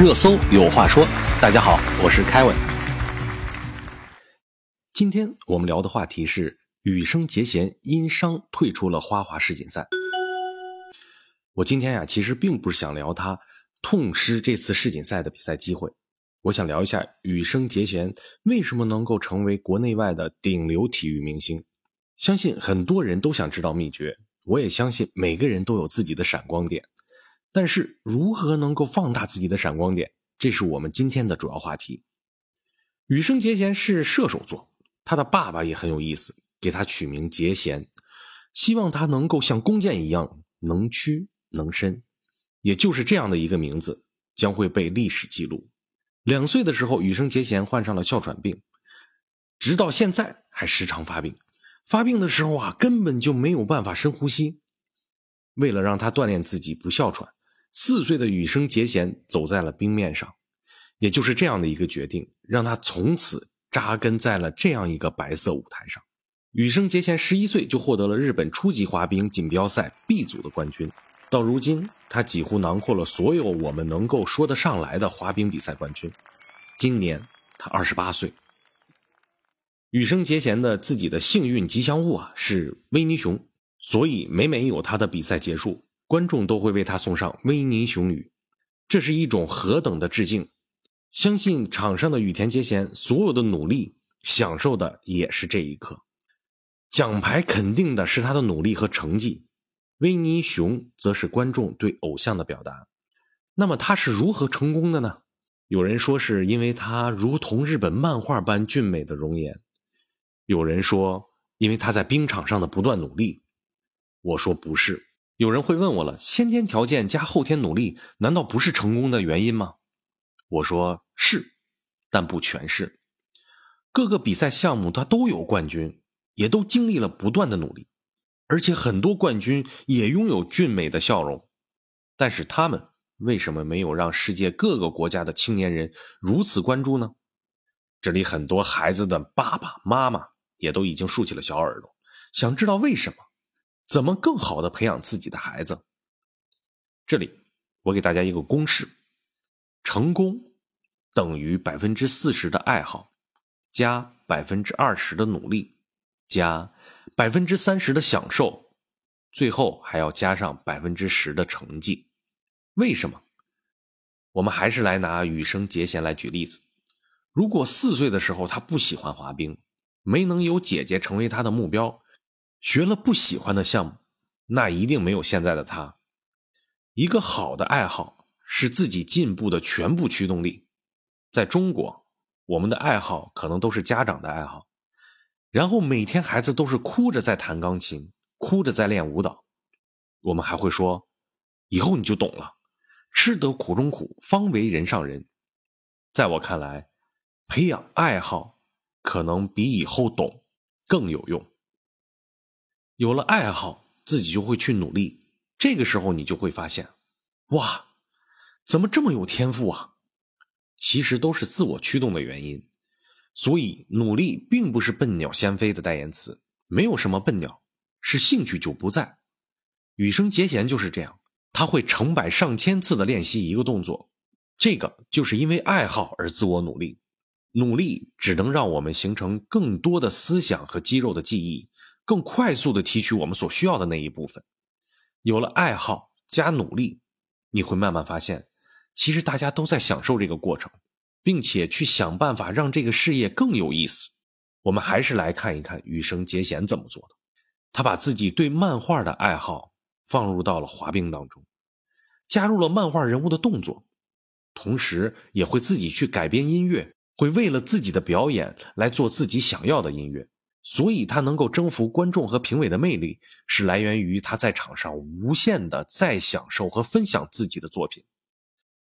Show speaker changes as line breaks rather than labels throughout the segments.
热搜有话说，大家好，我是凯文。今天我们聊的话题是羽生结弦因伤退出了花滑世锦赛。我今天呀，其实并不是想聊他痛失这次世锦赛的比赛机会，我想聊一下羽生结弦为什么能够成为国内外的顶流体育明星。相信很多人都想知道秘诀，我也相信每个人都有自己的闪光点。但是，如何能够放大自己的闪光点，这是我们今天的主要话题。羽生结弦是射手座，他的爸爸也很有意思，给他取名结弦，希望他能够像弓箭一样能屈能伸。也就是这样的一个名字，将会被历史记录。两岁的时候，羽生结弦患上了哮喘病，直到现在还时常发病。发病的时候啊，根本就没有办法深呼吸。为了让他锻炼自己不哮喘。四岁的羽生结弦走在了冰面上，也就是这样的一个决定，让他从此扎根在了这样一个白色舞台上。羽生结弦十一岁就获得了日本初级滑冰锦标赛 B 组的冠军，到如今他几乎囊括了所有我们能够说得上来的滑冰比赛冠军。今年他二十八岁。羽生结弦的自己的幸运吉祥物啊是维尼熊，所以每每有他的比赛结束。观众都会为他送上威尼熊语，这是一种何等的致敬！相信场上的羽田结弦所有的努力，享受的也是这一刻。奖牌肯定的是他的努力和成绩，威尼熊则是观众对偶像的表达。那么他是如何成功的呢？有人说是因为他如同日本漫画般俊美的容颜，有人说因为他在冰场上的不断努力。我说不是。有人会问我了，先天条件加后天努力，难道不是成功的原因吗？我说是，但不全是。各个比赛项目他都有冠军，也都经历了不断的努力，而且很多冠军也拥有俊美的笑容。但是他们为什么没有让世界各个国家的青年人如此关注呢？这里很多孩子的爸爸妈妈也都已经竖起了小耳朵，想知道为什么。怎么更好的培养自己的孩子？这里我给大家一个公式：成功等于百分之四十的爱好，加百分之二十的努力，加百分之三十的享受，最后还要加上百分之十的成绩。为什么？我们还是来拿羽生结弦来举例子。如果四岁的时候他不喜欢滑冰，没能有姐姐成为他的目标。学了不喜欢的项目，那一定没有现在的他。一个好的爱好是自己进步的全部驱动力。在中国，我们的爱好可能都是家长的爱好，然后每天孩子都是哭着在弹钢琴，哭着在练舞蹈。我们还会说：“以后你就懂了，吃得苦中苦，方为人上人。”在我看来，培养爱好可能比以后懂更有用。有了爱好，自己就会去努力。这个时候，你就会发现，哇，怎么这么有天赋啊？其实都是自我驱动的原因。所以，努力并不是笨鸟先飞的代言词。没有什么笨鸟，是兴趣就不在。羽生结弦就是这样，他会成百上千次的练习一个动作，这个就是因为爱好而自我努力。努力只能让我们形成更多的思想和肌肉的记忆。更快速的提取我们所需要的那一部分，有了爱好加努力，你会慢慢发现，其实大家都在享受这个过程，并且去想办法让这个事业更有意思。我们还是来看一看羽生结弦怎么做的。他把自己对漫画的爱好放入到了滑冰当中，加入了漫画人物的动作，同时也会自己去改编音乐，会为了自己的表演来做自己想要的音乐。所以他能够征服观众和评委的魅力，是来源于他在场上无限的在享受和分享自己的作品。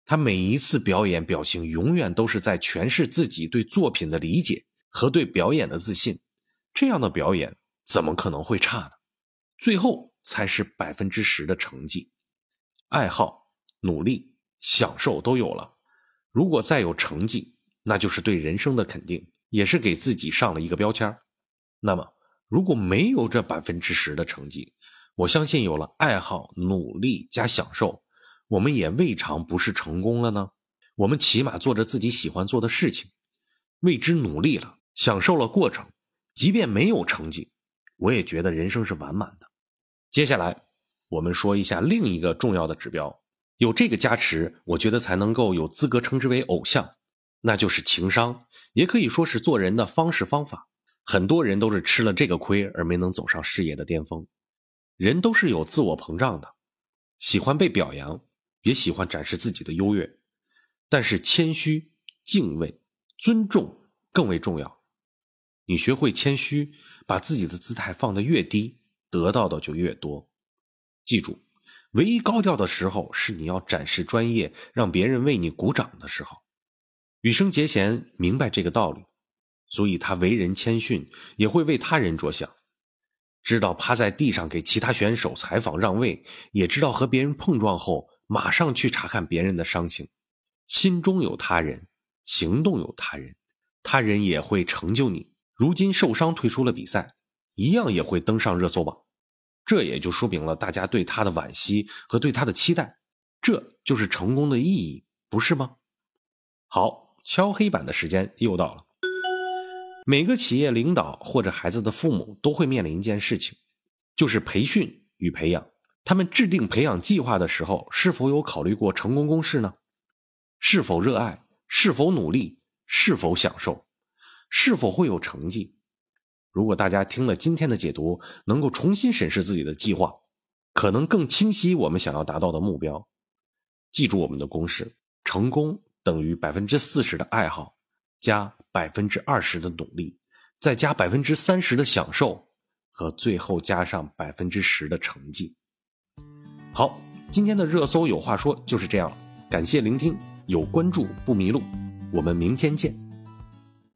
他每一次表演表情永远都是在诠释自己对作品的理解和对表演的自信。这样的表演怎么可能会差呢？最后才是百分之十的成绩。爱好、努力、享受都有了，如果再有成绩，那就是对人生的肯定，也是给自己上了一个标签那么，如果没有这百分之十的成绩，我相信有了爱好、努力加享受，我们也未尝不是成功了呢。我们起码做着自己喜欢做的事情，为之努力了，享受了过程，即便没有成绩，我也觉得人生是完满的。接下来，我们说一下另一个重要的指标，有这个加持，我觉得才能够有资格称之为偶像，那就是情商，也可以说是做人的方式方法。很多人都是吃了这个亏而没能走上事业的巅峰。人都是有自我膨胀的，喜欢被表扬，也喜欢展示自己的优越。但是谦虚、敬畏、尊重更为重要。你学会谦虚，把自己的姿态放得越低，得到的就越多。记住，唯一高调的时候是你要展示专业，让别人为你鼓掌的时候。羽生结弦明白这个道理，所以他为人谦逊，也会为他人着想。知道趴在地上给其他选手采访让位，也知道和别人碰撞后马上去查看别人的伤情。心中有他人，行动有他人，他人也会成就你。如今受伤退出了比赛，一样也会登上热搜榜。这也就说明了大家对他的惋惜和对他的期待，这就是成功的意义，不是吗？好，敲黑板的时间又到了。每个企业领导或者孩子的父母都会面临一件事情，就是培训与培养。他们制定培养计划的时候，是否有考虑过成功公式呢？是否热爱？是否努力？是否享受？是否会有成绩？如果大家听了今天的解读，能够重新审视自己的计划，可能更清晰我们想要达到的目标。记住我们的公式：成功等于百分之四十的爱好，加百分之二十的努力，再加百分之三十的享受，和最后加上百分之十的成绩。好，今天的热搜有话说就是这样，感谢聆听。有关注不迷路，我们明天见。